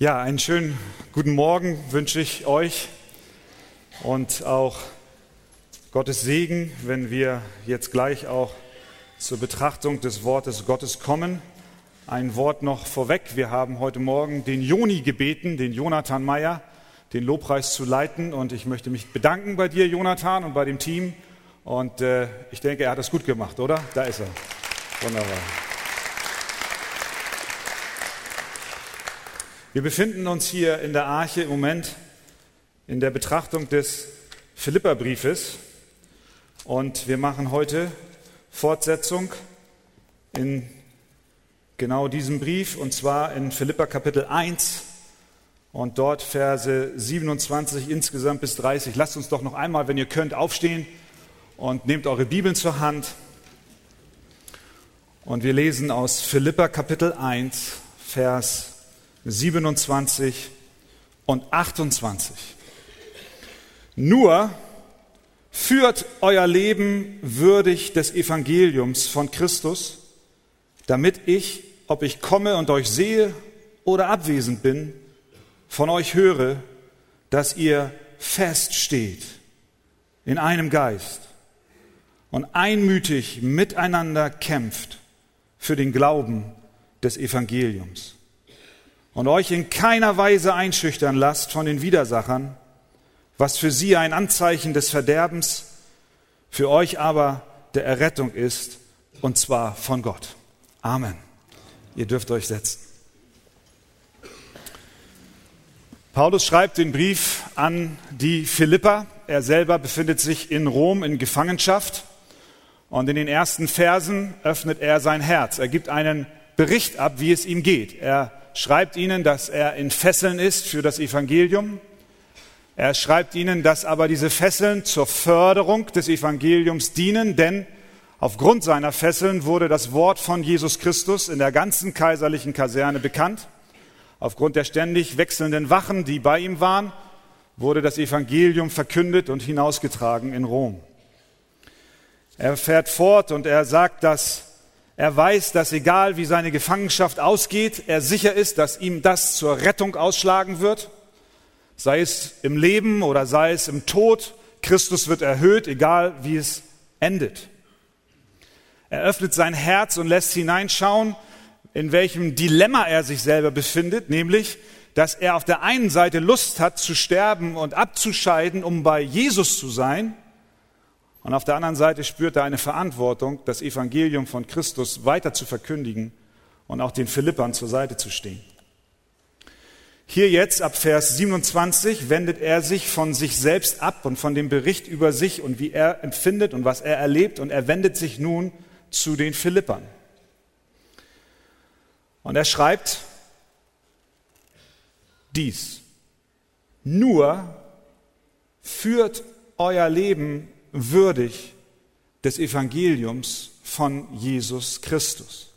Ja, einen schönen guten Morgen wünsche ich euch und auch Gottes Segen, wenn wir jetzt gleich auch zur Betrachtung des Wortes Gottes kommen. Ein Wort noch vorweg. Wir haben heute Morgen den Joni gebeten, den Jonathan Meyer, den Lobpreis zu leiten. Und ich möchte mich bedanken bei dir, Jonathan, und bei dem Team. Und äh, ich denke, er hat es gut gemacht, oder? Da ist er. Wunderbar. Wir befinden uns hier in der Arche im Moment in der Betrachtung des Philipperbriefes und wir machen heute Fortsetzung in genau diesem Brief und zwar in Philippa Kapitel 1 und dort Verse 27 insgesamt bis 30. Lasst uns doch noch einmal, wenn ihr könnt, aufstehen und nehmt eure Bibeln zur Hand. Und wir lesen aus Philippa Kapitel 1, Vers 27 und 28. Nur führt euer Leben würdig des Evangeliums von Christus, damit ich, ob ich komme und euch sehe oder abwesend bin, von euch höre, dass ihr feststeht in einem Geist und einmütig miteinander kämpft für den Glauben des Evangeliums und euch in keiner Weise einschüchtern lasst von den Widersachern, was für sie ein Anzeichen des Verderbens, für euch aber der Errettung ist, und zwar von Gott. Amen. Ihr dürft euch setzen. Paulus schreibt den Brief an die Philipper. Er selber befindet sich in Rom in Gefangenschaft. Und in den ersten Versen öffnet er sein Herz. Er gibt einen Bericht ab, wie es ihm geht. Er schreibt ihnen, dass er in Fesseln ist für das Evangelium. Er schreibt ihnen, dass aber diese Fesseln zur Förderung des Evangeliums dienen, denn aufgrund seiner Fesseln wurde das Wort von Jesus Christus in der ganzen kaiserlichen Kaserne bekannt. Aufgrund der ständig wechselnden Wachen, die bei ihm waren, wurde das Evangelium verkündet und hinausgetragen in Rom. Er fährt fort und er sagt, dass er weiß, dass egal wie seine Gefangenschaft ausgeht, er sicher ist, dass ihm das zur Rettung ausschlagen wird. Sei es im Leben oder sei es im Tod, Christus wird erhöht, egal wie es endet. Er öffnet sein Herz und lässt hineinschauen, in welchem Dilemma er sich selber befindet, nämlich, dass er auf der einen Seite Lust hat zu sterben und abzuscheiden, um bei Jesus zu sein, und auf der anderen Seite spürt er eine Verantwortung, das Evangelium von Christus weiter zu verkündigen und auch den Philippern zur Seite zu stehen. Hier jetzt ab Vers 27 wendet er sich von sich selbst ab und von dem Bericht über sich und wie er empfindet und was er erlebt und er wendet sich nun zu den Philippern. Und er schreibt dies. Nur führt euer Leben würdig des Evangeliums von Jesus Christus.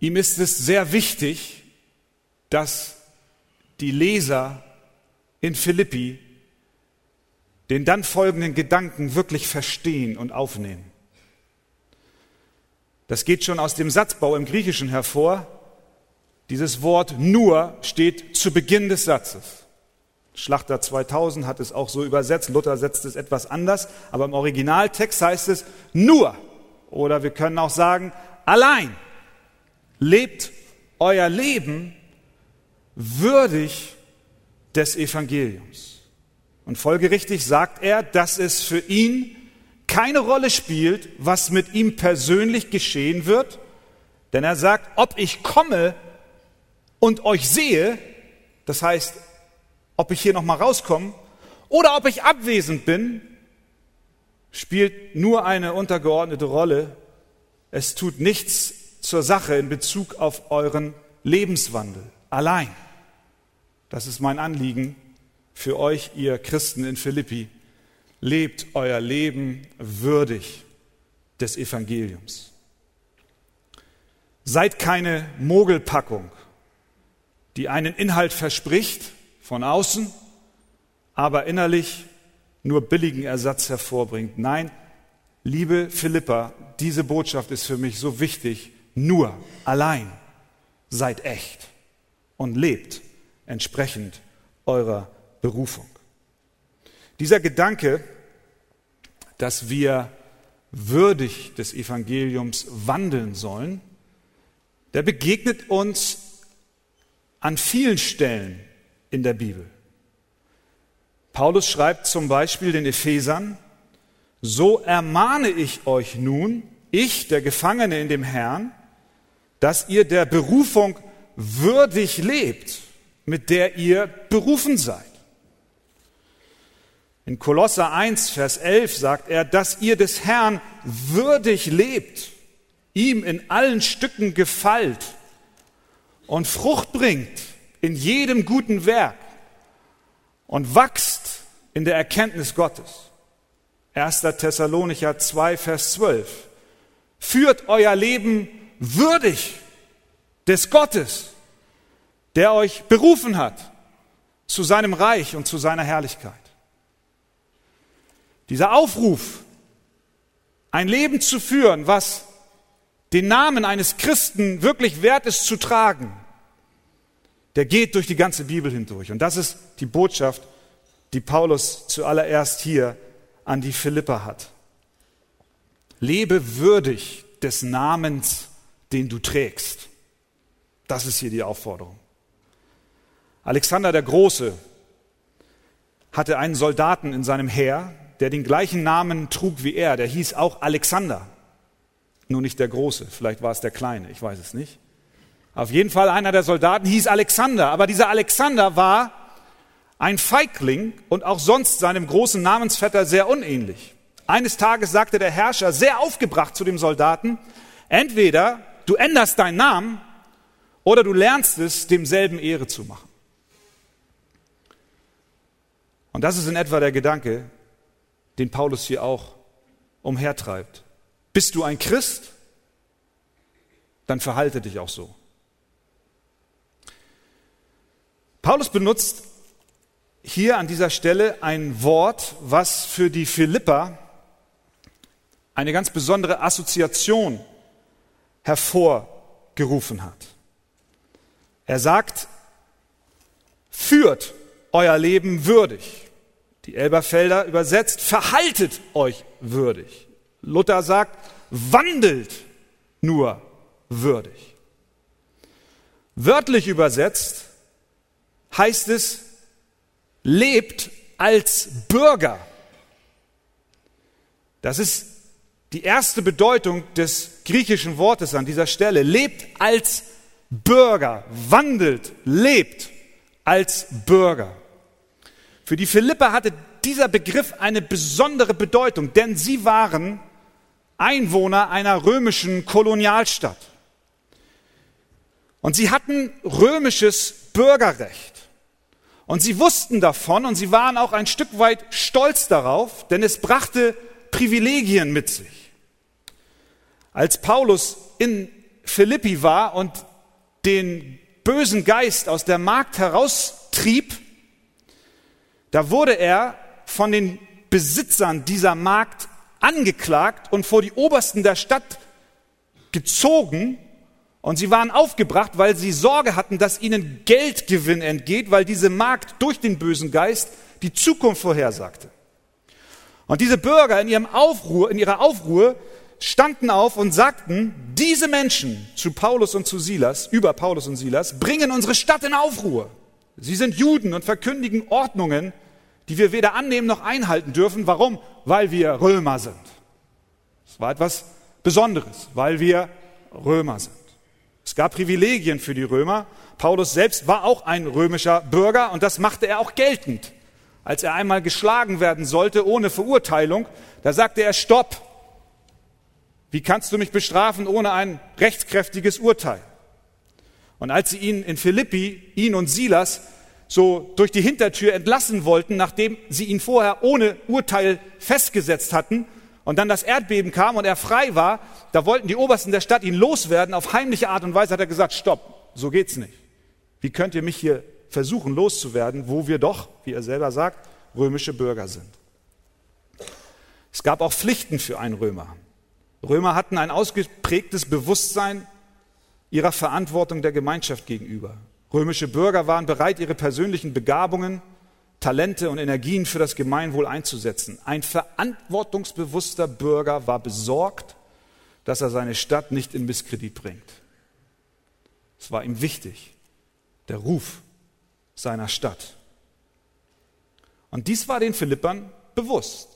Ihm ist es sehr wichtig, dass die Leser in Philippi den dann folgenden Gedanken wirklich verstehen und aufnehmen. Das geht schon aus dem Satzbau im Griechischen hervor. Dieses Wort nur steht zu Beginn des Satzes. Schlachter 2000 hat es auch so übersetzt, Luther setzt es etwas anders, aber im Originaltext heißt es nur oder wir können auch sagen allein. Lebt euer Leben würdig des Evangeliums. Und folgerichtig sagt er, dass es für ihn keine Rolle spielt, was mit ihm persönlich geschehen wird, denn er sagt, ob ich komme und euch sehe, das heißt, ob ich hier noch mal rauskomme oder ob ich abwesend bin, spielt nur eine untergeordnete Rolle. Es tut nichts zur Sache in Bezug auf euren Lebenswandel allein. Das ist mein Anliegen für euch, ihr Christen in Philippi. Lebt euer Leben würdig des Evangeliums. Seid keine Mogelpackung, die einen Inhalt verspricht, von außen, aber innerlich nur billigen Ersatz hervorbringt. Nein, liebe Philippa, diese Botschaft ist für mich so wichtig. Nur, allein, seid echt. und lebt entsprechend eurer Berufung. Dieser Gedanke, dass wir würdig des Evangeliums wandeln sollen, der begegnet uns an vielen Stellen in der Bibel. Paulus schreibt zum Beispiel den Ephesern, so ermahne ich euch nun, ich, der Gefangene in dem Herrn, dass ihr der Berufung würdig lebt, mit der ihr berufen seid. In Kolosser 1, Vers 11 sagt er, dass ihr des Herrn würdig lebt, ihm in allen Stücken gefällt und Frucht bringt in jedem guten Werk und wachst in der Erkenntnis Gottes. 1. Thessalonicher 2, Vers 12. Führt euer Leben würdig des Gottes, der euch berufen hat zu seinem Reich und zu seiner Herrlichkeit. Dieser Aufruf, ein Leben zu führen, was den Namen eines Christen wirklich wert ist zu tragen, der geht durch die ganze Bibel hindurch. Und das ist die Botschaft, die Paulus zuallererst hier an die Philipper hat. Lebe würdig des Namens, den du trägst. Das ist hier die Aufforderung. Alexander der Große hatte einen Soldaten in seinem Heer, der den gleichen Namen trug wie er, der hieß auch Alexander. Nur nicht der Große, vielleicht war es der Kleine, ich weiß es nicht. Auf jeden Fall einer der Soldaten hieß Alexander, aber dieser Alexander war ein Feigling und auch sonst seinem großen Namensvetter sehr unähnlich. Eines Tages sagte der Herrscher sehr aufgebracht zu dem Soldaten, entweder du änderst deinen Namen oder du lernst es, demselben Ehre zu machen. Und das ist in etwa der Gedanke, den Paulus hier auch umhertreibt. Bist du ein Christ? Dann verhalte dich auch so. Paulus benutzt hier an dieser Stelle ein Wort, was für die Philipper eine ganz besondere Assoziation hervorgerufen hat. Er sagt, führt euer Leben würdig. Die Elberfelder übersetzt, verhaltet euch würdig. Luther sagt, wandelt nur würdig. Wörtlich übersetzt heißt es, lebt als Bürger. Das ist die erste Bedeutung des griechischen Wortes an dieser Stelle. Lebt als Bürger, wandelt, lebt als Bürger. Für die Philipper hatte dieser Begriff eine besondere Bedeutung, denn sie waren Einwohner einer römischen Kolonialstadt. Und sie hatten römisches Bürgerrecht. Und sie wussten davon und sie waren auch ein Stück weit stolz darauf, denn es brachte Privilegien mit sich. Als Paulus in Philippi war und den bösen Geist aus der Magd heraustrieb, da wurde er von den Besitzern dieser Markt angeklagt und vor die Obersten der Stadt gezogen. Und sie waren aufgebracht, weil sie Sorge hatten, dass ihnen Geldgewinn entgeht, weil diese Markt durch den bösen Geist die Zukunft vorhersagte. Und diese Bürger in ihrem Aufruhr, in ihrer Aufruhr standen auf und sagten, diese Menschen zu Paulus und zu Silas, über Paulus und Silas, bringen unsere Stadt in Aufruhr. Sie sind Juden und verkündigen Ordnungen, die wir weder annehmen noch einhalten dürfen. Warum? Weil wir Römer sind. Das war etwas Besonderes, weil wir Römer sind. Es gab Privilegien für die Römer. Paulus selbst war auch ein römischer Bürger und das machte er auch geltend. Als er einmal geschlagen werden sollte ohne Verurteilung, da sagte er, stopp. Wie kannst du mich bestrafen ohne ein rechtskräftiges Urteil? Und als sie ihn in Philippi, ihn und Silas, so durch die Hintertür entlassen wollten, nachdem sie ihn vorher ohne Urteil festgesetzt hatten, und dann das Erdbeben kam und er frei war, da wollten die Obersten der Stadt ihn loswerden. Auf heimliche Art und Weise hat er gesagt, stopp, so geht's nicht. Wie könnt ihr mich hier versuchen loszuwerden, wo wir doch, wie er selber sagt, römische Bürger sind? Es gab auch Pflichten für einen Römer. Römer hatten ein ausgeprägtes Bewusstsein ihrer Verantwortung der Gemeinschaft gegenüber. Römische Bürger waren bereit, ihre persönlichen Begabungen, Talente und Energien für das Gemeinwohl einzusetzen. Ein verantwortungsbewusster Bürger war besorgt, dass er seine Stadt nicht in Misskredit bringt. Es war ihm wichtig, der Ruf seiner Stadt. Und dies war den Philippern bewusst.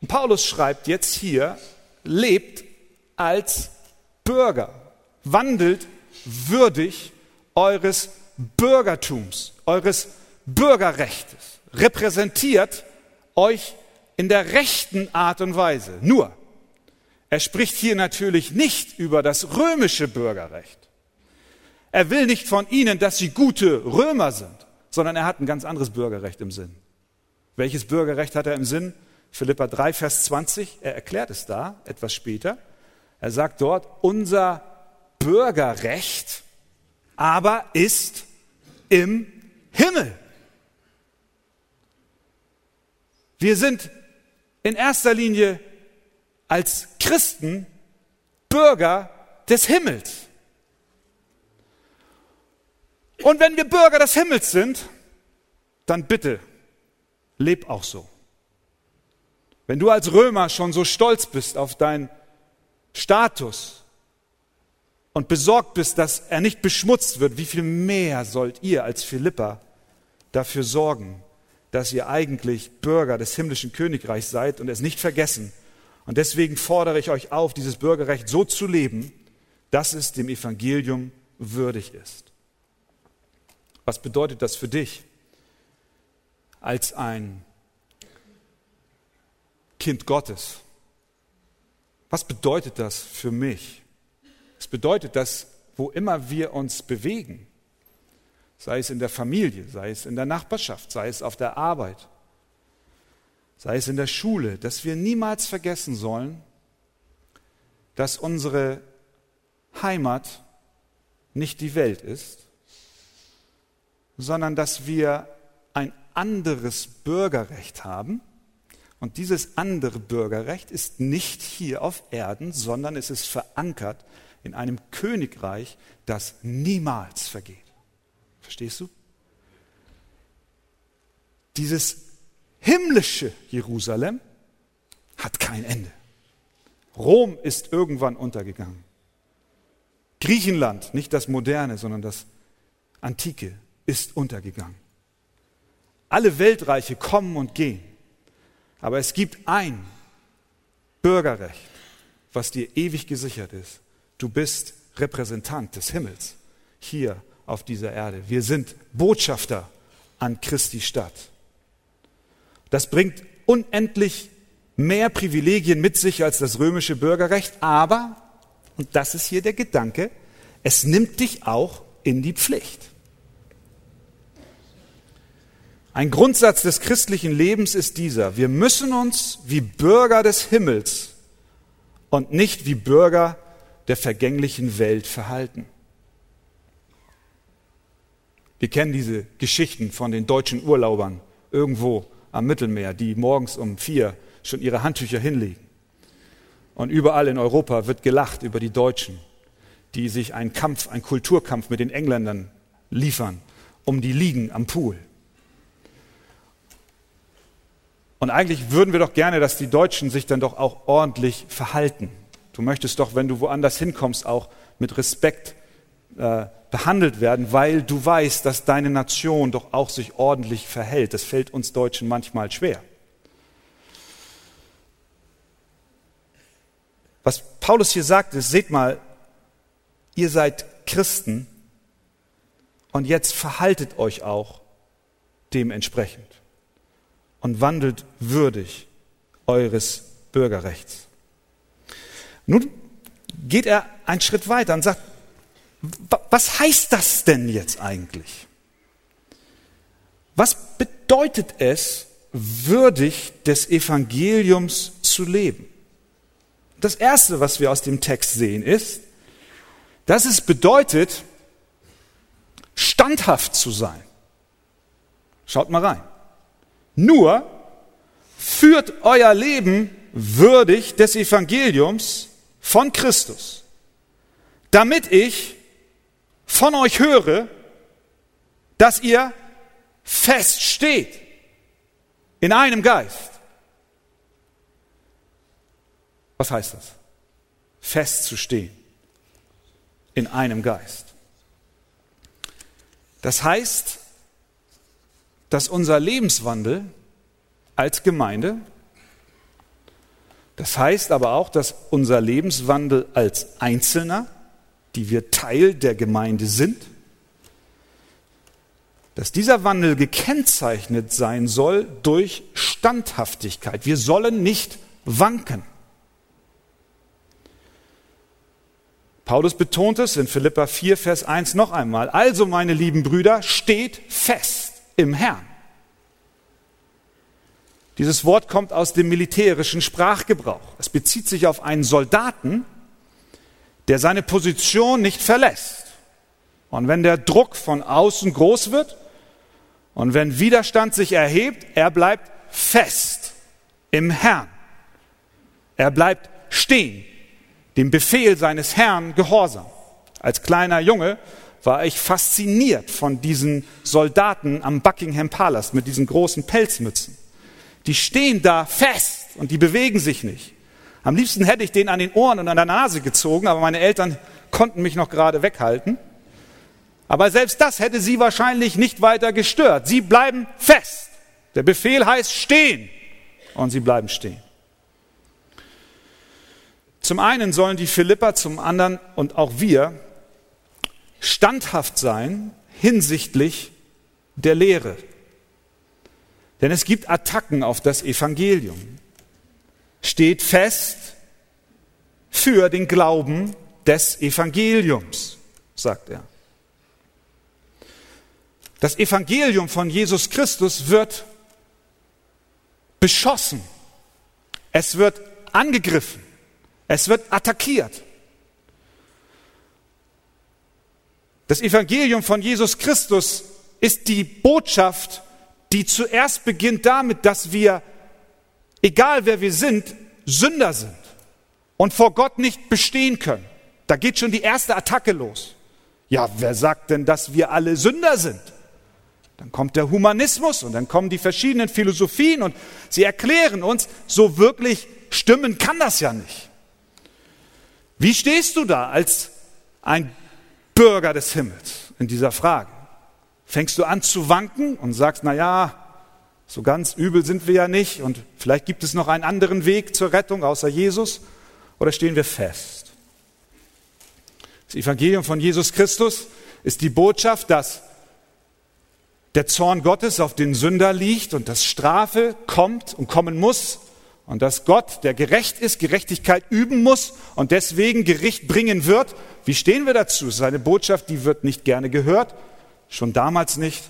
Und Paulus schreibt jetzt hier, lebt als Bürger, wandelt würdig eures Bürgertums, eures Bürgerrechtes, repräsentiert euch in der rechten Art und Weise. Nur, er spricht hier natürlich nicht über das römische Bürgerrecht. Er will nicht von ihnen, dass sie gute Römer sind, sondern er hat ein ganz anderes Bürgerrecht im Sinn. Welches Bürgerrecht hat er im Sinn? Philippa 3, Vers 20, er erklärt es da etwas später. Er sagt dort, unser Bürgerrecht aber ist im Himmel. Wir sind in erster Linie als Christen Bürger des Himmels. Und wenn wir Bürger des Himmels sind, dann bitte, leb auch so. Wenn du als Römer schon so stolz bist auf deinen Status und besorgt bist, dass er nicht beschmutzt wird, wie viel mehr sollt ihr als Philippa dafür sorgen, dass ihr eigentlich Bürger des himmlischen Königreichs seid und es nicht vergessen. Und deswegen fordere ich euch auf, dieses Bürgerrecht so zu leben, dass es dem Evangelium würdig ist. Was bedeutet das für dich als ein Kind Gottes? Was bedeutet das für mich? Es bedeutet, dass wo immer wir uns bewegen, sei es in der Familie, sei es in der Nachbarschaft, sei es auf der Arbeit, sei es in der Schule, dass wir niemals vergessen sollen, dass unsere Heimat nicht die Welt ist, sondern dass wir ein anderes Bürgerrecht haben. Und dieses andere Bürgerrecht ist nicht hier auf Erden, sondern es ist verankert in einem Königreich, das niemals vergeht. Verstehst du? Dieses himmlische Jerusalem hat kein Ende. Rom ist irgendwann untergegangen. Griechenland, nicht das moderne, sondern das antike, ist untergegangen. Alle Weltreiche kommen und gehen. Aber es gibt ein Bürgerrecht, was dir ewig gesichert ist. Du bist Repräsentant des Himmels hier auf dieser Erde. Wir sind Botschafter an Christi Stadt. Das bringt unendlich mehr Privilegien mit sich als das römische Bürgerrecht, aber, und das ist hier der Gedanke, es nimmt dich auch in die Pflicht. Ein Grundsatz des christlichen Lebens ist dieser. Wir müssen uns wie Bürger des Himmels und nicht wie Bürger der vergänglichen Welt verhalten. Wir kennen diese Geschichten von den deutschen Urlaubern irgendwo am Mittelmeer, die morgens um vier schon ihre Handtücher hinlegen. Und überall in Europa wird gelacht über die Deutschen, die sich einen Kampf, einen Kulturkampf mit den Engländern liefern, um die Liegen am Pool. Und eigentlich würden wir doch gerne, dass die Deutschen sich dann doch auch ordentlich verhalten. Du möchtest doch, wenn du woanders hinkommst, auch mit Respekt äh, behandelt werden, weil du weißt, dass deine Nation doch auch sich ordentlich verhält. Das fällt uns Deutschen manchmal schwer. Was Paulus hier sagt, ist, seht mal, ihr seid Christen und jetzt verhaltet euch auch dementsprechend und wandelt würdig eures Bürgerrechts. Nun geht er einen Schritt weiter und sagt, was heißt das denn jetzt eigentlich? Was bedeutet es, würdig des Evangeliums zu leben? Das Erste, was wir aus dem Text sehen, ist, dass es bedeutet, standhaft zu sein. Schaut mal rein. Nur führt euer Leben würdig des Evangeliums von Christus, damit ich von euch höre dass ihr feststeht in einem Geist. Was heißt das? Festzustehen in einem Geist. Das heißt, dass unser Lebenswandel als Gemeinde, das heißt aber auch, dass unser Lebenswandel als Einzelner, die wir Teil der Gemeinde sind, dass dieser Wandel gekennzeichnet sein soll durch Standhaftigkeit. Wir sollen nicht wanken. Paulus betont es in Philippa 4, Vers 1 noch einmal. Also, meine lieben Brüder, steht fest im Herrn. Dieses Wort kommt aus dem militärischen Sprachgebrauch. Es bezieht sich auf einen Soldaten, der seine Position nicht verlässt. Und wenn der Druck von außen groß wird, und wenn Widerstand sich erhebt, er bleibt fest im Herrn. Er bleibt stehen, dem Befehl seines Herrn gehorsam. Als kleiner Junge war ich fasziniert von diesen Soldaten am Buckingham Palace mit diesen großen Pelzmützen. Die stehen da fest und die bewegen sich nicht. Am liebsten hätte ich den an den Ohren und an der Nase gezogen, aber meine Eltern konnten mich noch gerade weghalten. Aber selbst das hätte sie wahrscheinlich nicht weiter gestört. Sie bleiben fest. Der Befehl heißt stehen. Und sie bleiben stehen. Zum einen sollen die Philipper, zum anderen und auch wir standhaft sein hinsichtlich der Lehre. Denn es gibt Attacken auf das Evangelium. Steht fest für den Glauben des Evangeliums, sagt er. Das Evangelium von Jesus Christus wird beschossen. Es wird angegriffen. Es wird attackiert. Das Evangelium von Jesus Christus ist die Botschaft, die zuerst beginnt damit, dass wir, egal wer wir sind, Sünder sind und vor Gott nicht bestehen können. Da geht schon die erste Attacke los. Ja, wer sagt denn, dass wir alle Sünder sind? Dann kommt der Humanismus und dann kommen die verschiedenen Philosophien und sie erklären uns, so wirklich stimmen kann das ja nicht. Wie stehst du da als ein Bürger des Himmels in dieser Frage? Fängst du an zu wanken und sagst, na ja, so ganz übel sind wir ja nicht und vielleicht gibt es noch einen anderen Weg zur Rettung außer Jesus? Oder stehen wir fest? Das Evangelium von Jesus Christus ist die Botschaft, dass der Zorn Gottes auf den Sünder liegt und dass Strafe kommt und kommen muss und dass Gott, der gerecht ist, Gerechtigkeit üben muss und deswegen Gericht bringen wird. Wie stehen wir dazu? Es ist eine Botschaft, die wird nicht gerne gehört, schon damals nicht,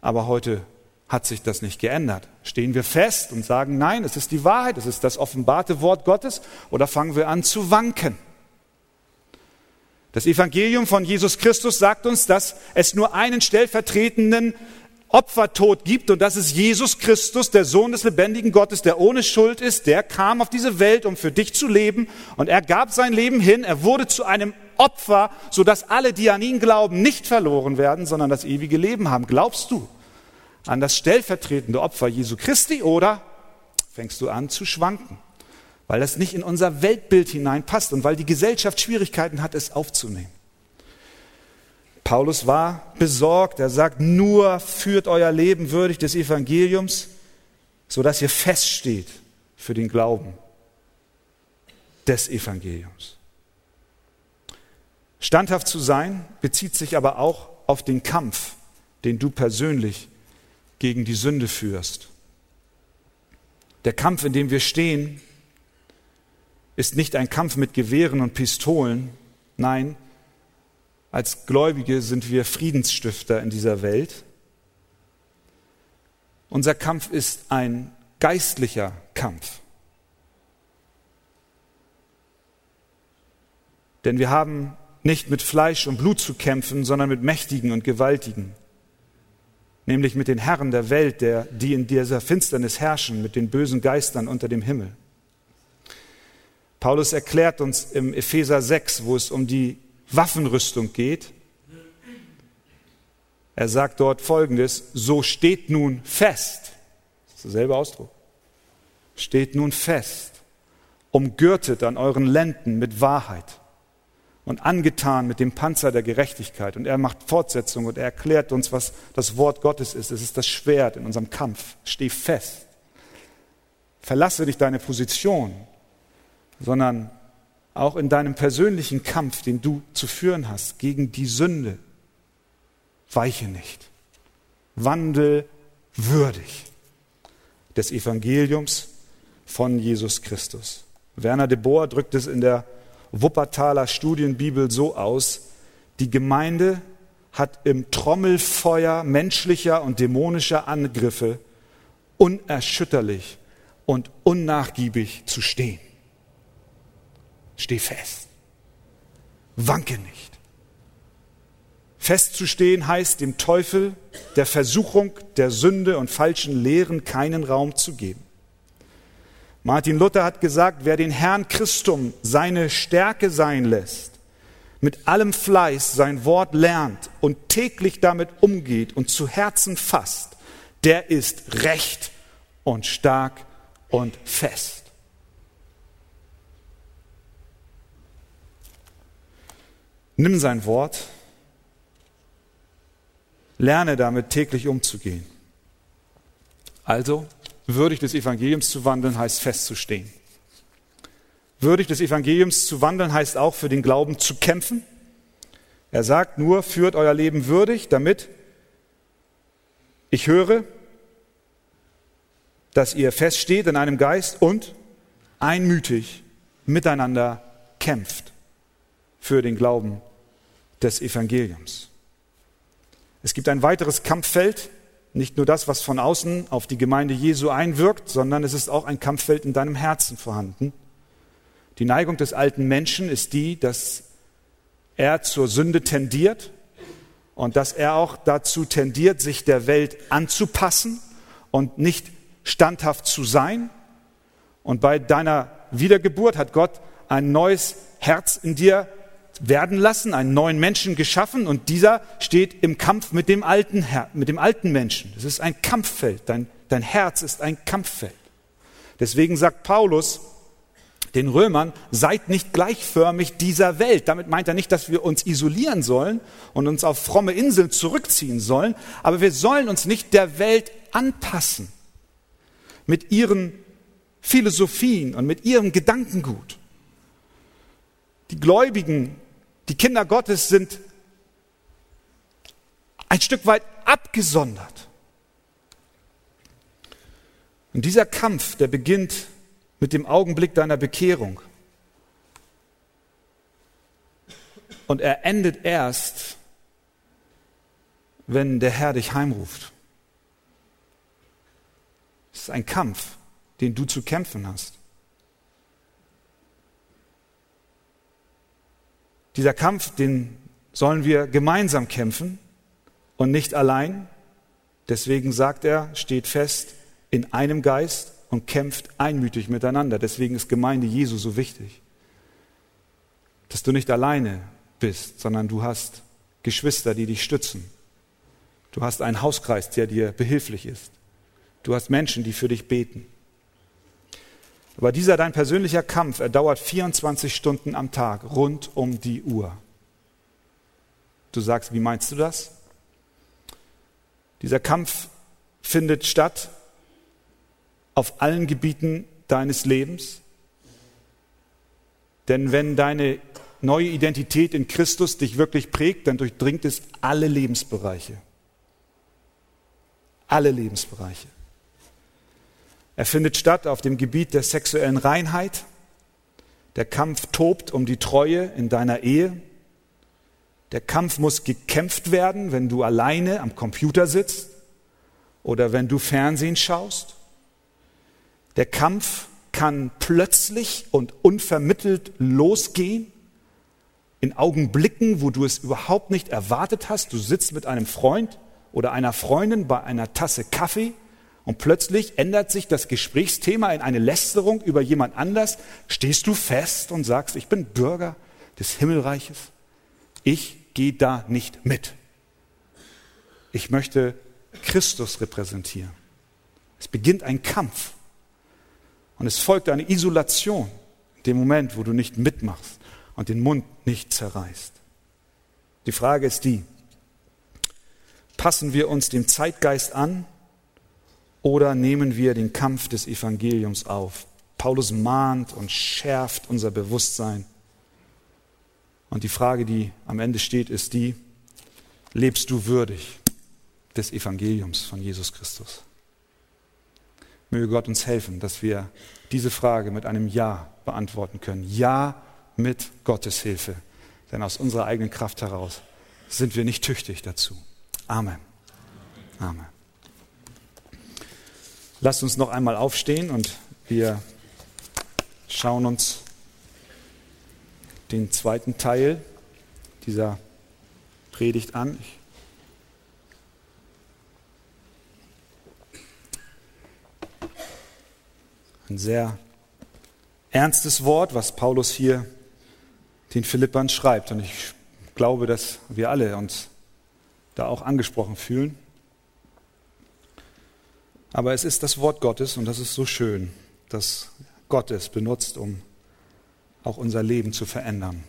aber heute hat sich das nicht geändert. Stehen wir fest und sagen, nein, es ist die Wahrheit, es ist das offenbarte Wort Gottes oder fangen wir an zu wanken? Das Evangelium von Jesus Christus sagt uns, dass es nur einen stellvertretenden Opfertod gibt und das ist Jesus Christus, der Sohn des lebendigen Gottes, der ohne Schuld ist, der kam auf diese Welt, um für dich zu leben und er gab sein Leben hin, er wurde zu einem Opfer, sodass alle, die an ihn glauben, nicht verloren werden, sondern das ewige Leben haben. Glaubst du an das stellvertretende Opfer Jesu Christi oder fängst du an zu schwanken? weil das nicht in unser Weltbild hineinpasst und weil die Gesellschaft Schwierigkeiten hat, es aufzunehmen. Paulus war besorgt. Er sagt, nur führt euer Leben würdig des Evangeliums, sodass ihr feststeht für den Glauben des Evangeliums. Standhaft zu sein bezieht sich aber auch auf den Kampf, den du persönlich gegen die Sünde führst. Der Kampf, in dem wir stehen, ist nicht ein Kampf mit Gewehren und Pistolen. Nein, als Gläubige sind wir Friedensstifter in dieser Welt. Unser Kampf ist ein geistlicher Kampf. Denn wir haben nicht mit Fleisch und Blut zu kämpfen, sondern mit Mächtigen und Gewaltigen, nämlich mit den Herren der Welt, der, die in dieser Finsternis herrschen, mit den bösen Geistern unter dem Himmel. Paulus erklärt uns im Epheser 6, wo es um die Waffenrüstung geht, Er sagt dort Folgendes, so steht nun fest. Das ist derselbe Ausdruck. Steht nun fest, umgürtet an euren Lenden mit Wahrheit und angetan mit dem Panzer der Gerechtigkeit. Und er macht Fortsetzung und er erklärt uns, was das Wort Gottes ist. Es ist das Schwert in unserem Kampf. Steh fest. Verlasse dich deine Position, sondern auch in deinem persönlichen Kampf, den du zu führen hast gegen die Sünde, weiche nicht. Wandel würdig des Evangeliums von Jesus Christus. Werner de Boer drückt es in der Wuppertaler Studienbibel so aus, die Gemeinde hat im Trommelfeuer menschlicher und dämonischer Angriffe unerschütterlich und unnachgiebig zu stehen. Steh fest. Wanke nicht. Festzustehen heißt, dem Teufel, der Versuchung, der Sünde und falschen Lehren keinen Raum zu geben. Martin Luther hat gesagt, wer den Herrn Christum seine Stärke sein lässt, mit allem Fleiß sein Wort lernt und täglich damit umgeht und zu Herzen fasst, der ist recht und stark und fest. Nimm sein Wort Lerne damit täglich umzugehen. Also, würdig des Evangeliums zu wandeln, heißt festzustehen. Würdig des Evangeliums zu wandeln, heißt auch für den Glauben zu kämpfen. Er sagt nur, führt euer Leben würdig, damit ich höre, dass ihr feststeht in einem Geist und einmütig miteinander kämpft für den Glauben des Evangeliums. Es gibt ein weiteres Kampffeld, nicht nur das, was von außen auf die Gemeinde Jesu einwirkt, sondern es ist auch ein Kampffeld in deinem Herzen vorhanden. Die Neigung des alten Menschen ist die, dass er zur Sünde tendiert und dass er auch dazu tendiert, sich der Welt anzupassen und nicht standhaft zu sein. Und bei deiner Wiedergeburt hat Gott ein neues Herz in dir werden lassen, einen neuen Menschen geschaffen und dieser steht im Kampf mit dem alten, Her mit dem alten Menschen. Das ist ein Kampffeld. Dein, dein Herz ist ein Kampffeld. Deswegen sagt Paulus den Römern, seid nicht gleichförmig dieser Welt. Damit meint er nicht, dass wir uns isolieren sollen und uns auf fromme Inseln zurückziehen sollen, aber wir sollen uns nicht der Welt anpassen mit ihren Philosophien und mit ihrem Gedankengut. Die Gläubigen die Kinder Gottes sind ein Stück weit abgesondert. Und dieser Kampf, der beginnt mit dem Augenblick deiner Bekehrung. Und er endet erst, wenn der Herr dich heimruft. Es ist ein Kampf, den du zu kämpfen hast. Dieser Kampf, den sollen wir gemeinsam kämpfen und nicht allein. Deswegen sagt er, steht fest in einem Geist und kämpft einmütig miteinander. Deswegen ist Gemeinde Jesu so wichtig. Dass du nicht alleine bist, sondern du hast Geschwister, die dich stützen. Du hast einen Hauskreis, der dir behilflich ist. Du hast Menschen, die für dich beten. Aber dieser dein persönlicher Kampf, er dauert 24 Stunden am Tag, rund um die Uhr. Du sagst, wie meinst du das? Dieser Kampf findet statt auf allen Gebieten deines Lebens. Denn wenn deine neue Identität in Christus dich wirklich prägt, dann durchdringt es alle Lebensbereiche. Alle Lebensbereiche. Er findet statt auf dem Gebiet der sexuellen Reinheit. Der Kampf tobt um die Treue in deiner Ehe. Der Kampf muss gekämpft werden, wenn du alleine am Computer sitzt oder wenn du Fernsehen schaust. Der Kampf kann plötzlich und unvermittelt losgehen, in Augenblicken, wo du es überhaupt nicht erwartet hast. Du sitzt mit einem Freund oder einer Freundin bei einer Tasse Kaffee und plötzlich ändert sich das Gesprächsthema in eine Lästerung über jemand anders. Stehst du fest und sagst, ich bin Bürger des Himmelreiches. Ich gehe da nicht mit. Ich möchte Christus repräsentieren. Es beginnt ein Kampf. Und es folgt eine Isolation, in dem Moment, wo du nicht mitmachst und den Mund nicht zerreißt. Die Frage ist die, passen wir uns dem Zeitgeist an oder nehmen wir den Kampf des Evangeliums auf? Paulus mahnt und schärft unser Bewusstsein. Und die Frage, die am Ende steht, ist die, lebst du würdig des Evangeliums von Jesus Christus? Möge Gott uns helfen, dass wir diese Frage mit einem Ja beantworten können. Ja mit Gottes Hilfe. Denn aus unserer eigenen Kraft heraus sind wir nicht tüchtig dazu. Amen. Amen. Lasst uns noch einmal aufstehen und wir schauen uns den zweiten Teil dieser Predigt an. Ein sehr ernstes Wort, was Paulus hier den Philippern schreibt. Und ich glaube, dass wir alle uns da auch angesprochen fühlen. Aber es ist das Wort Gottes und das ist so schön, dass Gott es benutzt, um auch unser Leben zu verändern.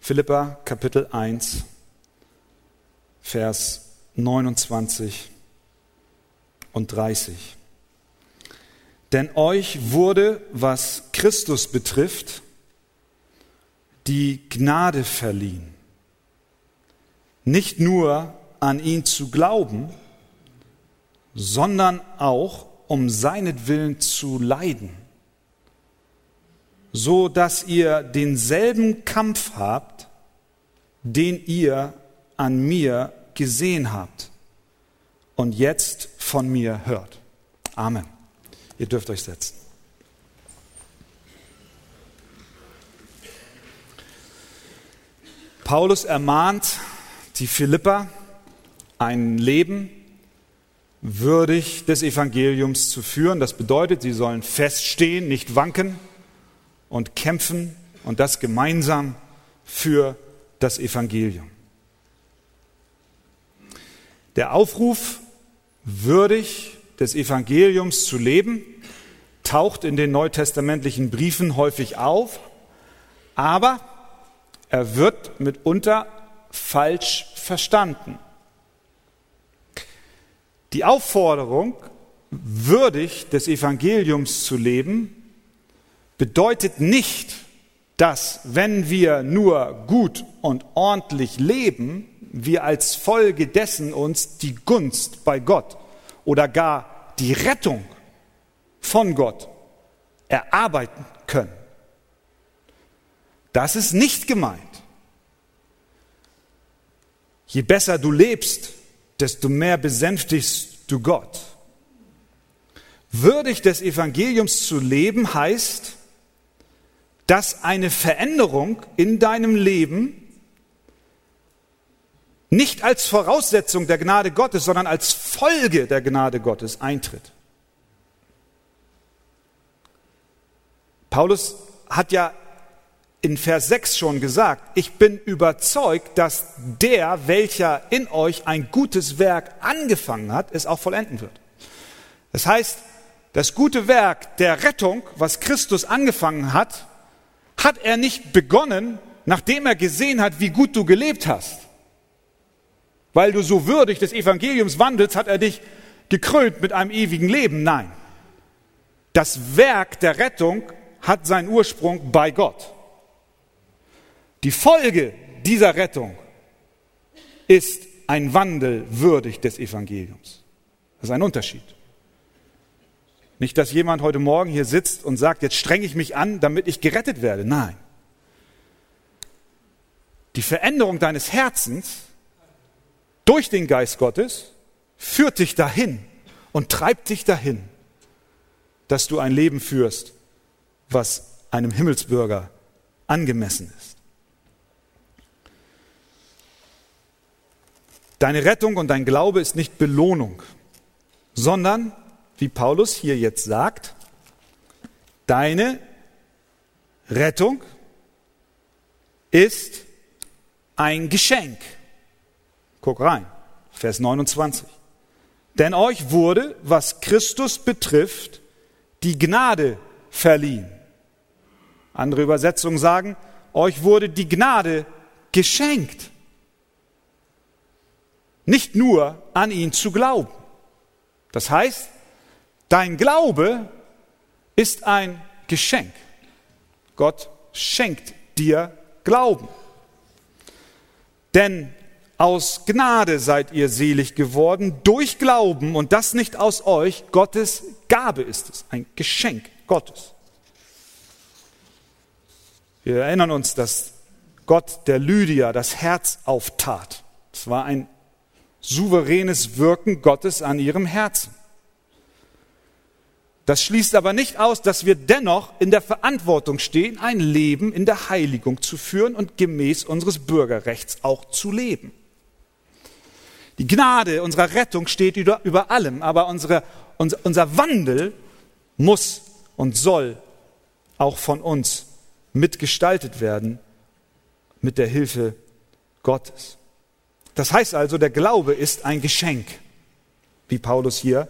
Philippa Kapitel 1, Vers 29 und 30. Denn euch wurde, was Christus betrifft, die Gnade verliehen, nicht nur an ihn zu glauben, sondern auch um seinetwillen zu leiden, so dass ihr denselben Kampf habt, den ihr an mir gesehen habt und jetzt von mir hört. Amen. Ihr dürft euch setzen. Paulus ermahnt die Philipper, ein Leben würdig des Evangeliums zu führen. Das bedeutet, sie sollen feststehen, nicht wanken und kämpfen und das gemeinsam für das Evangelium. Der Aufruf, würdig des Evangeliums zu leben, taucht in den neutestamentlichen Briefen häufig auf, aber er wird mitunter falsch verstanden. Die Aufforderung, würdig des Evangeliums zu leben, bedeutet nicht, dass wenn wir nur gut und ordentlich leben, wir als Folge dessen uns die Gunst bei Gott oder gar die Rettung von Gott erarbeiten können. Das ist nicht gemeint. Je besser du lebst, desto mehr besänftigst du Gott. Würdig des Evangeliums zu leben heißt, dass eine Veränderung in deinem Leben nicht als Voraussetzung der Gnade Gottes, sondern als Folge der Gnade Gottes eintritt. Paulus hat ja in Vers 6 schon gesagt, ich bin überzeugt, dass der, welcher in euch ein gutes Werk angefangen hat, es auch vollenden wird. Das heißt, das gute Werk der Rettung, was Christus angefangen hat, hat er nicht begonnen, nachdem er gesehen hat, wie gut du gelebt hast. Weil du so würdig des Evangeliums wandelst, hat er dich gekrönt mit einem ewigen Leben. Nein. Das Werk der Rettung hat seinen Ursprung bei Gott. Die Folge dieser Rettung ist ein Wandel würdig des Evangeliums. Das ist ein Unterschied. Nicht, dass jemand heute Morgen hier sitzt und sagt, jetzt strenge ich mich an, damit ich gerettet werde. Nein. Die Veränderung deines Herzens durch den Geist Gottes führt dich dahin und treibt dich dahin, dass du ein Leben führst, was einem Himmelsbürger angemessen ist. Deine Rettung und dein Glaube ist nicht Belohnung, sondern, wie Paulus hier jetzt sagt, deine Rettung ist ein Geschenk. Guck rein, Vers 29. Denn euch wurde, was Christus betrifft, die Gnade verliehen. Andere Übersetzungen sagen, euch wurde die Gnade geschenkt. Nicht nur an ihn zu glauben. Das heißt, dein Glaube ist ein Geschenk. Gott schenkt dir Glauben. Denn aus Gnade seid ihr selig geworden durch Glauben und das nicht aus euch. Gottes Gabe ist es, ein Geschenk Gottes. Wir erinnern uns, dass Gott der Lydia das Herz auftat. Es war ein souveränes Wirken Gottes an ihrem Herzen. Das schließt aber nicht aus, dass wir dennoch in der Verantwortung stehen, ein Leben in der Heiligung zu führen und gemäß unseres Bürgerrechts auch zu leben. Die Gnade unserer Rettung steht über, allem, aber unsere, unser, unser Wandel muss und soll auch von uns mitgestaltet werden mit der Hilfe Gottes. Das heißt also, der Glaube ist ein Geschenk, wie Paulus hier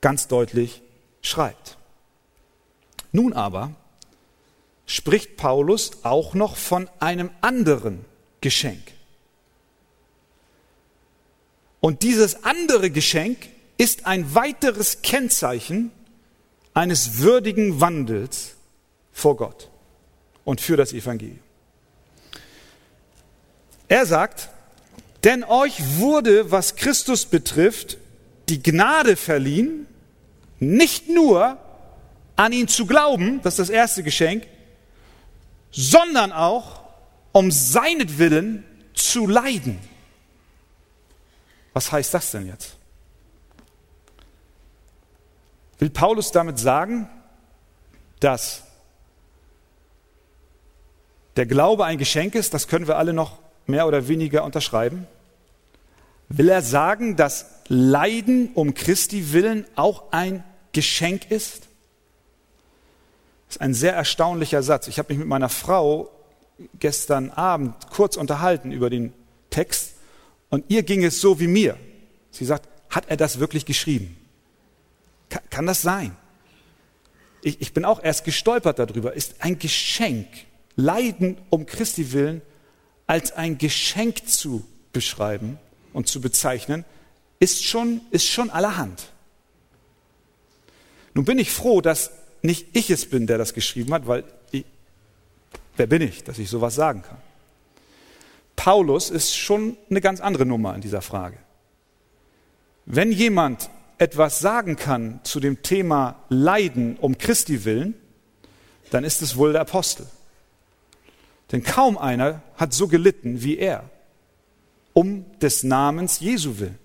ganz deutlich schreibt. Nun aber spricht Paulus auch noch von einem anderen Geschenk. Und dieses andere Geschenk ist ein weiteres Kennzeichen eines würdigen Wandels vor Gott und für das Evangelium. Er sagt, denn euch wurde, was Christus betrifft, die Gnade verliehen, nicht nur an ihn zu glauben, das ist das erste Geschenk, sondern auch um seinetwillen zu leiden. Was heißt das denn jetzt? Will Paulus damit sagen, dass der Glaube ein Geschenk ist, das können wir alle noch mehr oder weniger unterschreiben? Will er sagen, dass Leiden um Christi willen auch ein Geschenk ist? Das ist ein sehr erstaunlicher Satz. Ich habe mich mit meiner Frau gestern Abend kurz unterhalten über den Text und ihr ging es so wie mir. Sie sagt, hat er das wirklich geschrieben? Kann, kann das sein? Ich, ich bin auch erst gestolpert darüber. Ist ein Geschenk, Leiden um Christi willen, als ein Geschenk zu beschreiben und zu bezeichnen, ist schon, ist schon allerhand. Nun bin ich froh, dass nicht ich es bin, der das geschrieben hat, weil ich, wer bin ich, dass ich sowas sagen kann? Paulus ist schon eine ganz andere Nummer in dieser Frage. Wenn jemand etwas sagen kann zu dem Thema Leiden um Christi willen, dann ist es wohl der Apostel. Denn kaum einer hat so gelitten wie er, um des Namens Jesu willen.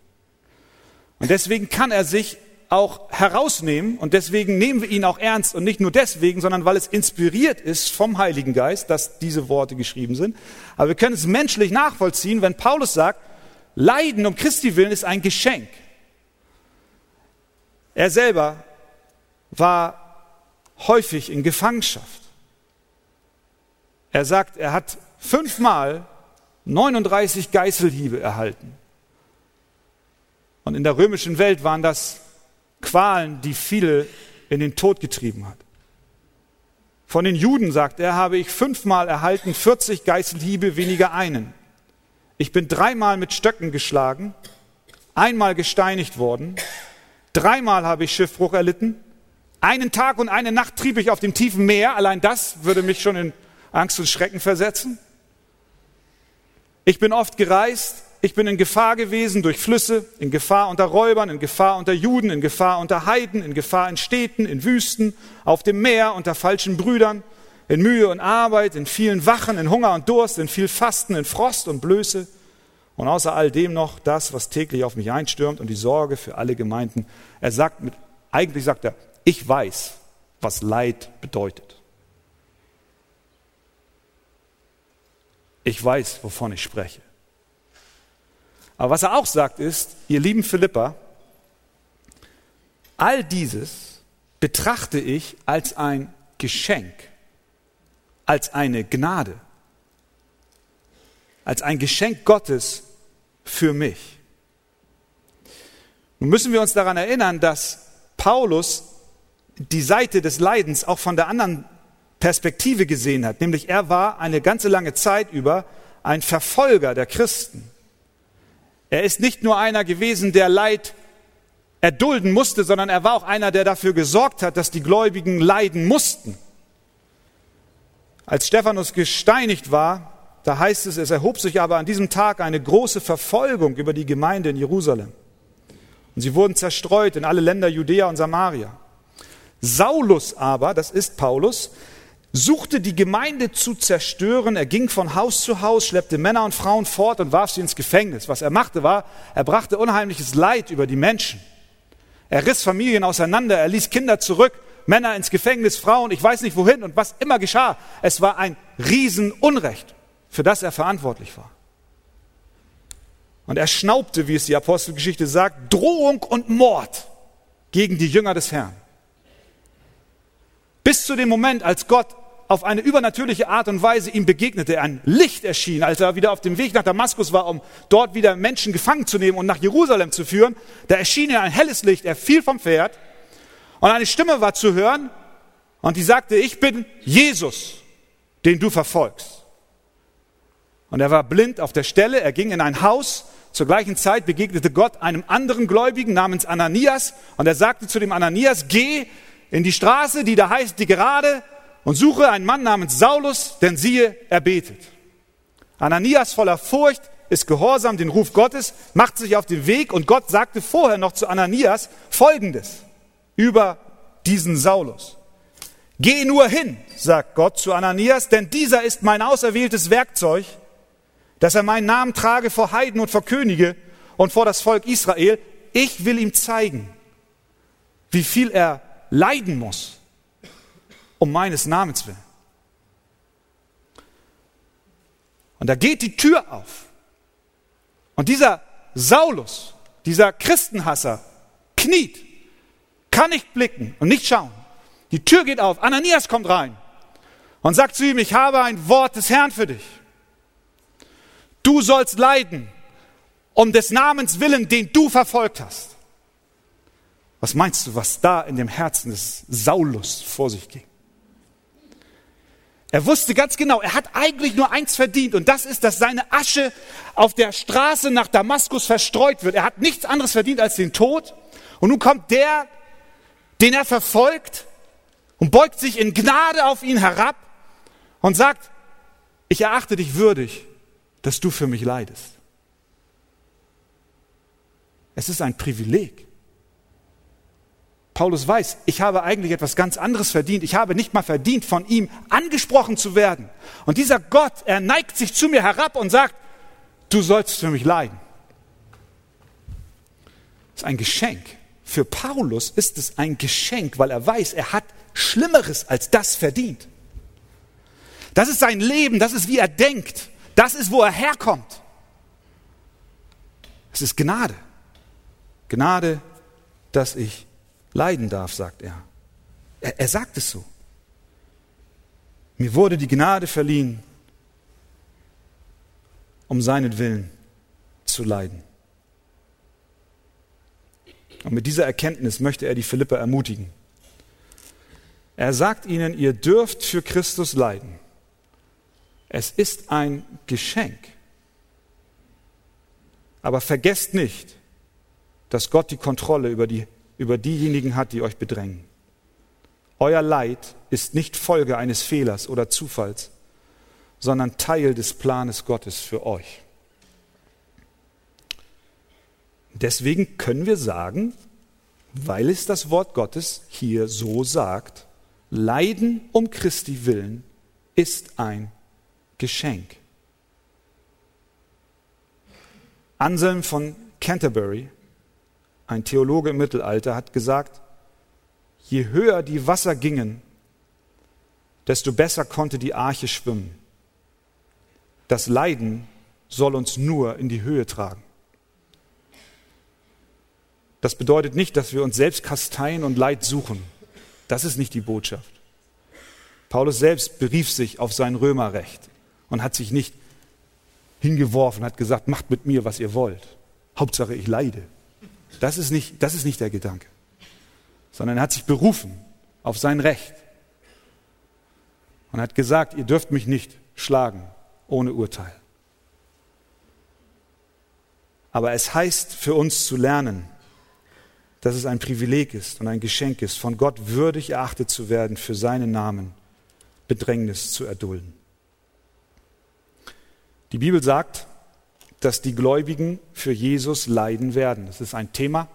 Und deswegen kann er sich auch herausnehmen und deswegen nehmen wir ihn auch ernst und nicht nur deswegen, sondern weil es inspiriert ist vom Heiligen Geist, dass diese Worte geschrieben sind. Aber wir können es menschlich nachvollziehen, wenn Paulus sagt, Leiden um Christi willen ist ein Geschenk. Er selber war häufig in Gefangenschaft. Er sagt, er hat fünfmal 39 Geißelhiebe erhalten. Und in der römischen Welt waren das Qualen, die viele in den Tod getrieben hat. Von den Juden, sagt er, habe ich fünfmal erhalten 40 Geißelhiebe weniger einen. Ich bin dreimal mit Stöcken geschlagen, einmal gesteinigt worden, dreimal habe ich Schiffbruch erlitten, einen Tag und eine Nacht trieb ich auf dem tiefen Meer, allein das würde mich schon in Angst und Schrecken versetzen. Ich bin oft gereist, ich bin in Gefahr gewesen durch Flüsse, in Gefahr unter Räubern, in Gefahr unter Juden, in Gefahr unter Heiden, in Gefahr in Städten, in Wüsten, auf dem Meer, unter falschen Brüdern, in Mühe und Arbeit, in vielen Wachen, in Hunger und Durst, in viel Fasten, in Frost und Blöße. Und außer all dem noch das, was täglich auf mich einstürmt und die Sorge für alle Gemeinden. Er sagt mit, eigentlich sagt er, ich weiß, was Leid bedeutet. Ich weiß, wovon ich spreche. Aber was er auch sagt ist, ihr lieben Philippa, all dieses betrachte ich als ein Geschenk, als eine Gnade, als ein Geschenk Gottes für mich. Nun müssen wir uns daran erinnern, dass Paulus die Seite des Leidens auch von der anderen Perspektive gesehen hat, nämlich er war eine ganze lange Zeit über ein Verfolger der Christen. Er ist nicht nur einer gewesen, der Leid erdulden musste, sondern er war auch einer, der dafür gesorgt hat, dass die Gläubigen leiden mussten. Als Stephanus gesteinigt war, da heißt es, es erhob sich aber an diesem Tag eine große Verfolgung über die Gemeinde in Jerusalem. Und sie wurden zerstreut in alle Länder Judäa und Samaria. Saulus aber, das ist Paulus, suchte die Gemeinde zu zerstören. Er ging von Haus zu Haus, schleppte Männer und Frauen fort und warf sie ins Gefängnis. Was er machte war, er brachte unheimliches Leid über die Menschen. Er riss Familien auseinander, er ließ Kinder zurück, Männer ins Gefängnis, Frauen, ich weiß nicht wohin und was immer geschah. Es war ein Riesenunrecht, für das er verantwortlich war. Und er schnaubte, wie es die Apostelgeschichte sagt, Drohung und Mord gegen die Jünger des Herrn. Bis zu dem Moment, als Gott auf eine übernatürliche Art und Weise ihm begegnete, ein Licht erschien, als er wieder auf dem Weg nach Damaskus war, um dort wieder Menschen gefangen zu nehmen und nach Jerusalem zu führen. Da erschien er ein helles Licht, er fiel vom Pferd und eine Stimme war zu hören und die sagte, ich bin Jesus, den du verfolgst. Und er war blind auf der Stelle, er ging in ein Haus, zur gleichen Zeit begegnete Gott einem anderen Gläubigen namens Ananias und er sagte zu dem Ananias, geh in die Straße, die da heißt die gerade, und suche einen Mann namens Saulus, denn siehe, er betet. Ananias voller Furcht ist gehorsam den Ruf Gottes, macht sich auf den Weg und Gott sagte vorher noch zu Ananias Folgendes über diesen Saulus. Geh nur hin, sagt Gott zu Ananias, denn dieser ist mein auserwähltes Werkzeug, dass er meinen Namen trage vor Heiden und vor Könige und vor das Volk Israel. Ich will ihm zeigen, wie viel er leiden muss, um meines Namens willen. Und da geht die Tür auf. Und dieser Saulus, dieser Christenhasser, kniet, kann nicht blicken und nicht schauen. Die Tür geht auf, Ananias kommt rein und sagt zu ihm, ich habe ein Wort des Herrn für dich. Du sollst leiden um des Namens willen, den du verfolgt hast. Was meinst du, was da in dem Herzen des Saulus vor sich ging? Er wusste ganz genau, er hat eigentlich nur eins verdient und das ist, dass seine Asche auf der Straße nach Damaskus verstreut wird. Er hat nichts anderes verdient als den Tod. Und nun kommt der, den er verfolgt und beugt sich in Gnade auf ihn herab und sagt, ich erachte dich würdig, dass du für mich leidest. Es ist ein Privileg. Paulus weiß, ich habe eigentlich etwas ganz anderes verdient. Ich habe nicht mal verdient, von ihm angesprochen zu werden. Und dieser Gott, er neigt sich zu mir herab und sagt, du sollst für mich leiden. Das ist ein Geschenk. Für Paulus ist es ein Geschenk, weil er weiß, er hat Schlimmeres als das verdient. Das ist sein Leben, das ist wie er denkt, das ist, wo er herkommt. Es ist Gnade. Gnade, dass ich leiden darf, sagt er. er. Er sagt es so. Mir wurde die Gnade verliehen, um seinen Willen zu leiden. Und mit dieser Erkenntnis möchte er die Philipper ermutigen. Er sagt ihnen, ihr dürft für Christus leiden. Es ist ein Geschenk. Aber vergesst nicht, dass Gott die Kontrolle über die über diejenigen hat, die euch bedrängen. Euer Leid ist nicht Folge eines Fehlers oder Zufalls, sondern Teil des Planes Gottes für euch. Deswegen können wir sagen, weil es das Wort Gottes hier so sagt, Leiden um Christi willen ist ein Geschenk. Anselm von Canterbury ein Theologe im Mittelalter, hat gesagt, je höher die Wasser gingen, desto besser konnte die Arche schwimmen. Das Leiden soll uns nur in die Höhe tragen. Das bedeutet nicht, dass wir uns selbst kasteien und Leid suchen. Das ist nicht die Botschaft. Paulus selbst berief sich auf sein Römerrecht und hat sich nicht hingeworfen, hat gesagt, macht mit mir, was ihr wollt. Hauptsache, ich leide. Das ist nicht, das ist nicht der Gedanke. Sondern er hat sich berufen auf sein Recht und hat gesagt, ihr dürft mich nicht schlagen ohne Urteil. Aber es heißt für uns zu lernen, dass es ein Privileg ist und ein Geschenk ist, von Gott würdig erachtet zu werden, für seinen Namen Bedrängnis zu erdulden. Die Bibel sagt, dass die Gläubigen für Jesus leiden werden. Das ist ein Thema,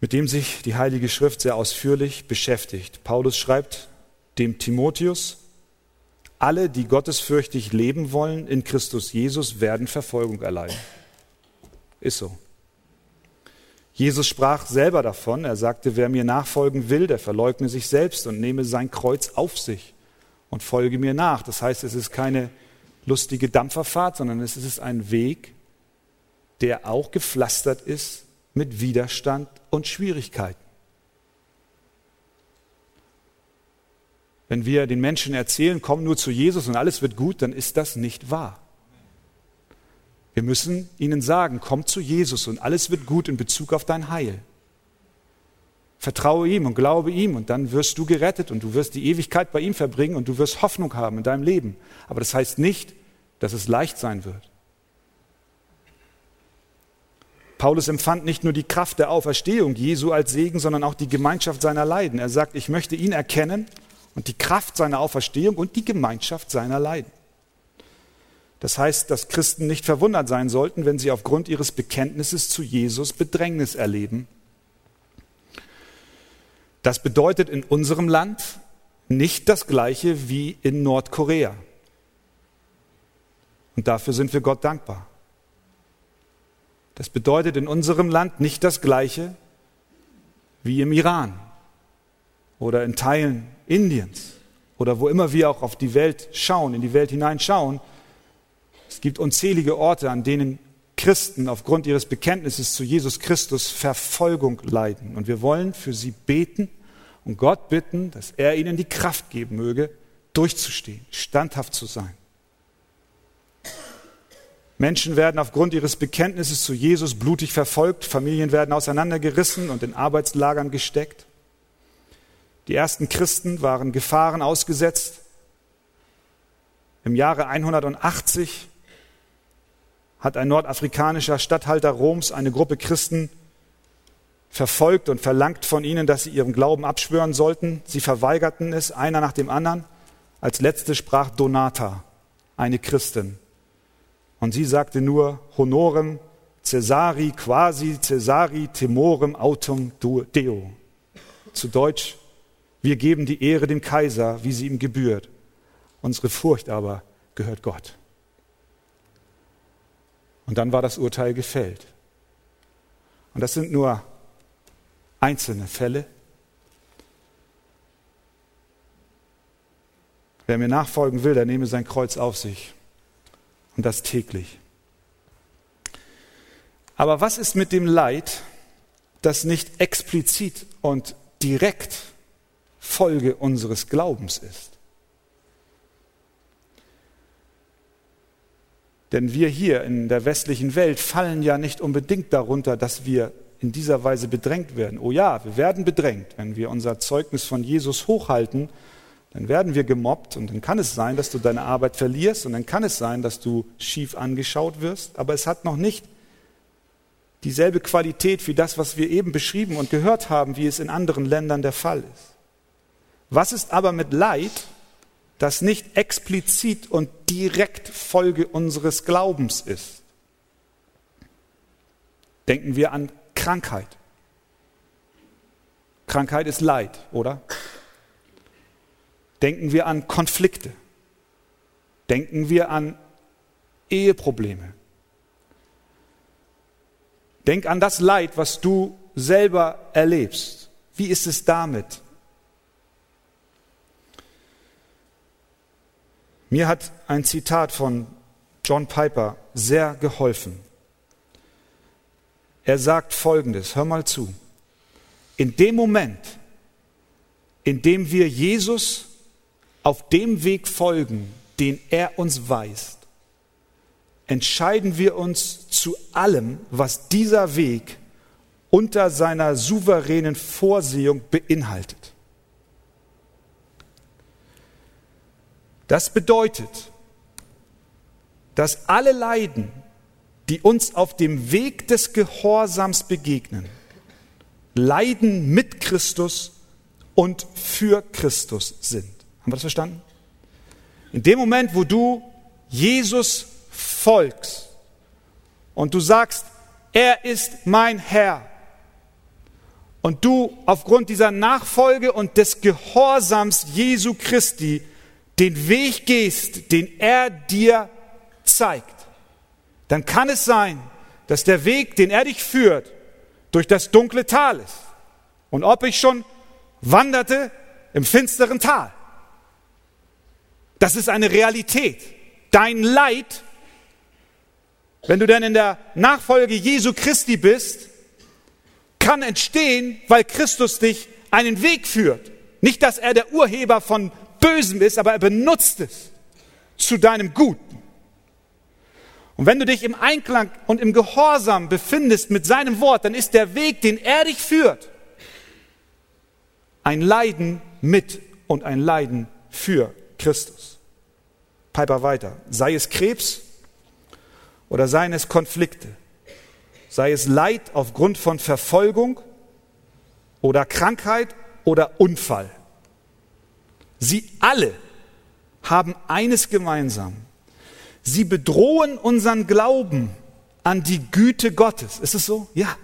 mit dem sich die Heilige Schrift sehr ausführlich beschäftigt. Paulus schreibt dem Timotheus, alle, die gottesfürchtig leben wollen in Christus Jesus, werden Verfolgung erleiden. Ist so. Jesus sprach selber davon. Er sagte, wer mir nachfolgen will, der verleugne sich selbst und nehme sein Kreuz auf sich und folge mir nach. Das heißt, es ist keine lustige Dampferfahrt, sondern es ist ein Weg, der auch gepflastert ist mit Widerstand und Schwierigkeiten. Wenn wir den Menschen erzählen, komm nur zu Jesus und alles wird gut, dann ist das nicht wahr. Wir müssen ihnen sagen, komm zu Jesus und alles wird gut in Bezug auf dein Heil. Vertraue ihm und glaube ihm und dann wirst du gerettet und du wirst die Ewigkeit bei ihm verbringen und du wirst Hoffnung haben in deinem Leben. Aber das heißt nicht, dass es leicht sein wird. Paulus empfand nicht nur die Kraft der Auferstehung Jesu als Segen, sondern auch die Gemeinschaft seiner Leiden. Er sagt, ich möchte ihn erkennen und die Kraft seiner Auferstehung und die Gemeinschaft seiner Leiden. Das heißt, dass Christen nicht verwundert sein sollten, wenn sie aufgrund ihres Bekenntnisses zu Jesus Bedrängnis erleben. Das bedeutet in unserem Land nicht das gleiche wie in Nordkorea. Und dafür sind wir Gott dankbar. Das bedeutet in unserem Land nicht das gleiche wie im Iran oder in Teilen Indiens oder wo immer wir auch auf die Welt schauen, in die Welt hineinschauen. Es gibt unzählige Orte, an denen Christen aufgrund ihres Bekenntnisses zu Jesus Christus Verfolgung leiden. Und wir wollen für sie beten und Gott bitten, dass er ihnen die Kraft geben möge, durchzustehen, standhaft zu sein. Menschen werden aufgrund ihres Bekenntnisses zu Jesus blutig verfolgt, Familien werden auseinandergerissen und in Arbeitslagern gesteckt. Die ersten Christen waren Gefahren ausgesetzt. Im Jahre 180 hat ein nordafrikanischer Statthalter Roms eine Gruppe Christen verfolgt und verlangt von ihnen, dass sie ihren Glauben abschwören sollten. Sie verweigerten es, einer nach dem anderen. Als letzte sprach Donata, eine Christin. Und sie sagte nur, Honorem Caesari quasi Caesari temorem autum deo. Zu Deutsch, wir geben die Ehre dem Kaiser, wie sie ihm gebührt. Unsere Furcht aber gehört Gott. Und dann war das Urteil gefällt. Und das sind nur einzelne Fälle. Wer mir nachfolgen will, der nehme sein Kreuz auf sich. Und das täglich. Aber was ist mit dem Leid, das nicht explizit und direkt Folge unseres Glaubens ist. Denn wir hier in der westlichen Welt fallen ja nicht unbedingt darunter, dass wir in dieser Weise bedrängt werden. Oh ja, wir werden bedrängt. Wenn wir unser Zeugnis von Jesus hochhalten, dann werden wir gemobbt und dann kann es sein, dass du deine Arbeit verlierst und dann kann es sein, dass du schief angeschaut wirst. Aber es hat noch nicht dieselbe Qualität wie das, was wir eben beschrieben und gehört haben, wie es in anderen Ländern der Fall ist. Was ist aber mit Leid, das nicht explizit und direkt Folge unseres Glaubens ist? Denken wir an Krankheit. Krankheit ist Leid, oder? Denken wir an Konflikte. Denken wir an Eheprobleme. Denk an das Leid, was du selber erlebst. Wie ist es damit? Mir hat ein Zitat von John Piper sehr geholfen. Er sagt Folgendes, hör mal zu. In dem Moment, in dem wir Jesus auf dem Weg folgen, den er uns weist, entscheiden wir uns zu allem, was dieser Weg unter seiner souveränen Vorsehung beinhaltet. Das bedeutet, dass alle Leiden, die uns auf dem Weg des Gehorsams begegnen, Leiden mit Christus und für Christus sind. Haben wir das verstanden? In dem Moment, wo du Jesus folgst und du sagst, er ist mein Herr, und du aufgrund dieser Nachfolge und des Gehorsams Jesu Christi den Weg gehst, den er dir zeigt, dann kann es sein, dass der Weg, den er dich führt, durch das dunkle Tal ist. Und ob ich schon wanderte im finsteren Tal. Das ist eine Realität. Dein Leid, wenn du dann in der Nachfolge Jesu Christi bist, kann entstehen, weil Christus dich einen Weg führt. Nicht, dass er der Urheber von Bösem ist, aber er benutzt es zu deinem Guten. Und wenn du dich im Einklang und im Gehorsam befindest mit seinem Wort, dann ist der Weg, den er dich führt, ein Leiden mit und ein Leiden für Christus. Piper weiter. Sei es Krebs oder seien es Konflikte, sei es Leid aufgrund von Verfolgung oder Krankheit oder Unfall. Sie alle haben eines gemeinsam. Sie bedrohen unseren Glauben an die Güte Gottes. Ist es so? Ja.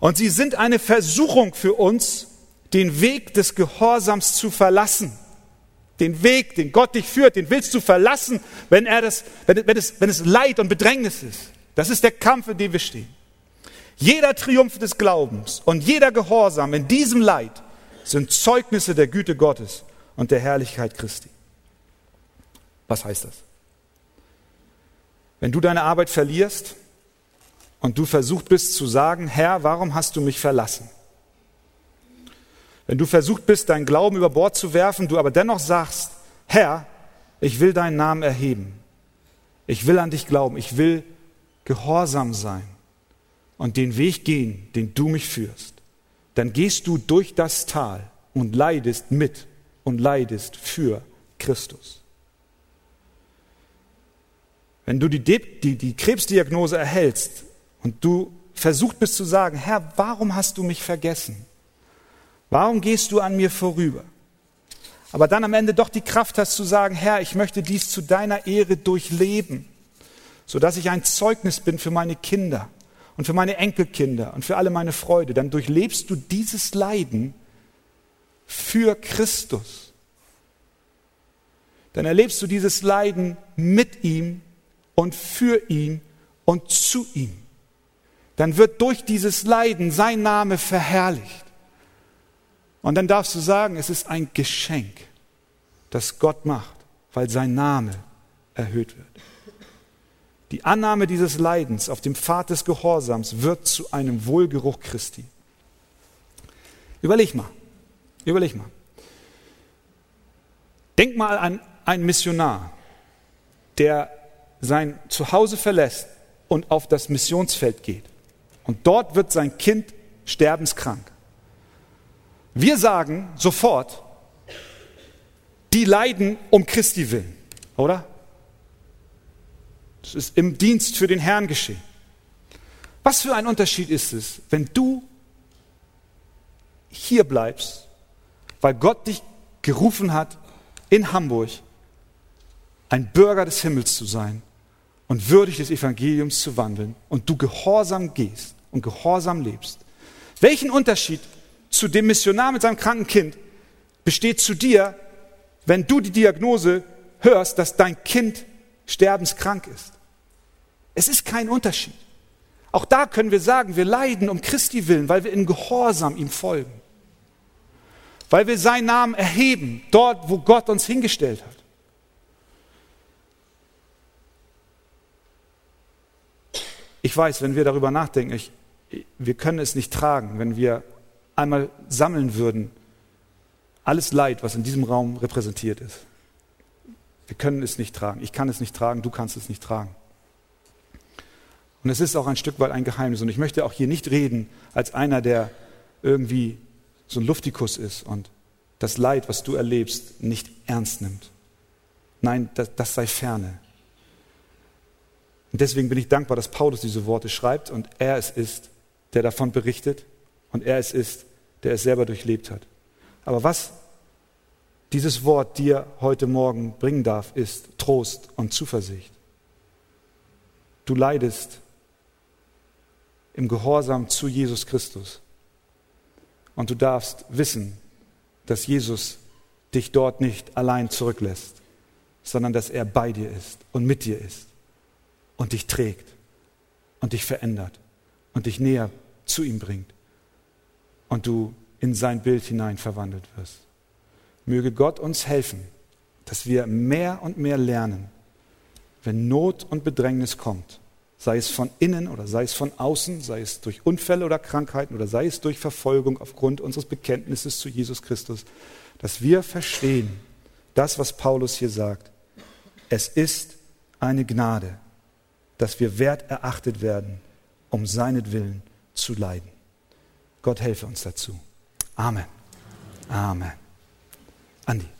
Und sie sind eine Versuchung für uns, den Weg des Gehorsams zu verlassen. Den Weg, den Gott dich führt, den willst du verlassen, wenn, er das, wenn, wenn, es, wenn es Leid und Bedrängnis ist. Das ist der Kampf, in dem wir stehen. Jeder Triumph des Glaubens und jeder Gehorsam in diesem Leid sind Zeugnisse der Güte Gottes und der Herrlichkeit Christi. Was heißt das? Wenn du deine Arbeit verlierst und du versucht bist zu sagen, Herr, warum hast du mich verlassen? Wenn du versucht bist, deinen Glauben über Bord zu werfen, du aber dennoch sagst, Herr, ich will deinen Namen erheben. Ich will an dich glauben. Ich will gehorsam sein und den Weg gehen, den du mich führst. Dann gehst du durch das Tal und leidest mit und leidest für Christus. Wenn du die, die, die Krebsdiagnose erhältst und du versucht bist zu sagen, Herr, warum hast du mich vergessen? Warum gehst du an mir vorüber? Aber dann am Ende doch die Kraft hast zu sagen, Herr, ich möchte dies zu deiner Ehre durchleben, sodass ich ein Zeugnis bin für meine Kinder und für meine Enkelkinder und für alle meine Freude. Dann durchlebst du dieses Leiden für Christus. Dann erlebst du dieses Leiden mit ihm und für ihn und zu ihm. Dann wird durch dieses Leiden sein Name verherrlicht. Und dann darfst du sagen, es ist ein Geschenk, das Gott macht, weil sein Name erhöht wird. Die Annahme dieses Leidens auf dem Pfad des Gehorsams wird zu einem Wohlgeruch Christi. Überleg mal, überleg mal. Denk mal an einen Missionar, der sein Zuhause verlässt und auf das Missionsfeld geht. Und dort wird sein Kind sterbenskrank. Wir sagen sofort, die leiden um Christi willen, oder? Das ist im Dienst für den Herrn geschehen. Was für ein Unterschied ist es, wenn du hier bleibst, weil Gott dich gerufen hat, in Hamburg ein Bürger des Himmels zu sein und würdig des Evangeliums zu wandeln und du gehorsam gehst und gehorsam lebst. Welchen Unterschied zu dem Missionar mit seinem kranken Kind besteht zu dir, wenn du die Diagnose hörst, dass dein Kind sterbenskrank ist. Es ist kein Unterschied. Auch da können wir sagen, wir leiden um Christi willen, weil wir in Gehorsam ihm folgen. Weil wir seinen Namen erheben, dort, wo Gott uns hingestellt hat. Ich weiß, wenn wir darüber nachdenken, ich, wir können es nicht tragen, wenn wir einmal sammeln würden, alles Leid, was in diesem Raum repräsentiert ist. Wir können es nicht tragen. Ich kann es nicht tragen, du kannst es nicht tragen. Und es ist auch ein Stück weit ein Geheimnis. Und ich möchte auch hier nicht reden als einer, der irgendwie so ein Luftikus ist und das Leid, was du erlebst, nicht ernst nimmt. Nein, das, das sei ferne. Und deswegen bin ich dankbar, dass Paulus diese Worte schreibt und er es ist, der davon berichtet und er es ist, der es selber durchlebt hat. Aber was dieses Wort dir heute Morgen bringen darf, ist Trost und Zuversicht. Du leidest im Gehorsam zu Jesus Christus. Und du darfst wissen, dass Jesus dich dort nicht allein zurücklässt, sondern dass er bei dir ist und mit dir ist und dich trägt und dich verändert und dich näher zu ihm bringt und du in sein Bild hinein verwandelt wirst. Möge Gott uns helfen, dass wir mehr und mehr lernen, wenn Not und Bedrängnis kommt, sei es von innen oder sei es von außen, sei es durch Unfälle oder Krankheiten oder sei es durch Verfolgung aufgrund unseres Bekenntnisses zu Jesus Christus, dass wir verstehen, das, was Paulus hier sagt, es ist eine Gnade, dass wir wert erachtet werden, um seinetwillen zu leiden. Gott helfe uns dazu. Amen. Amen. Andi.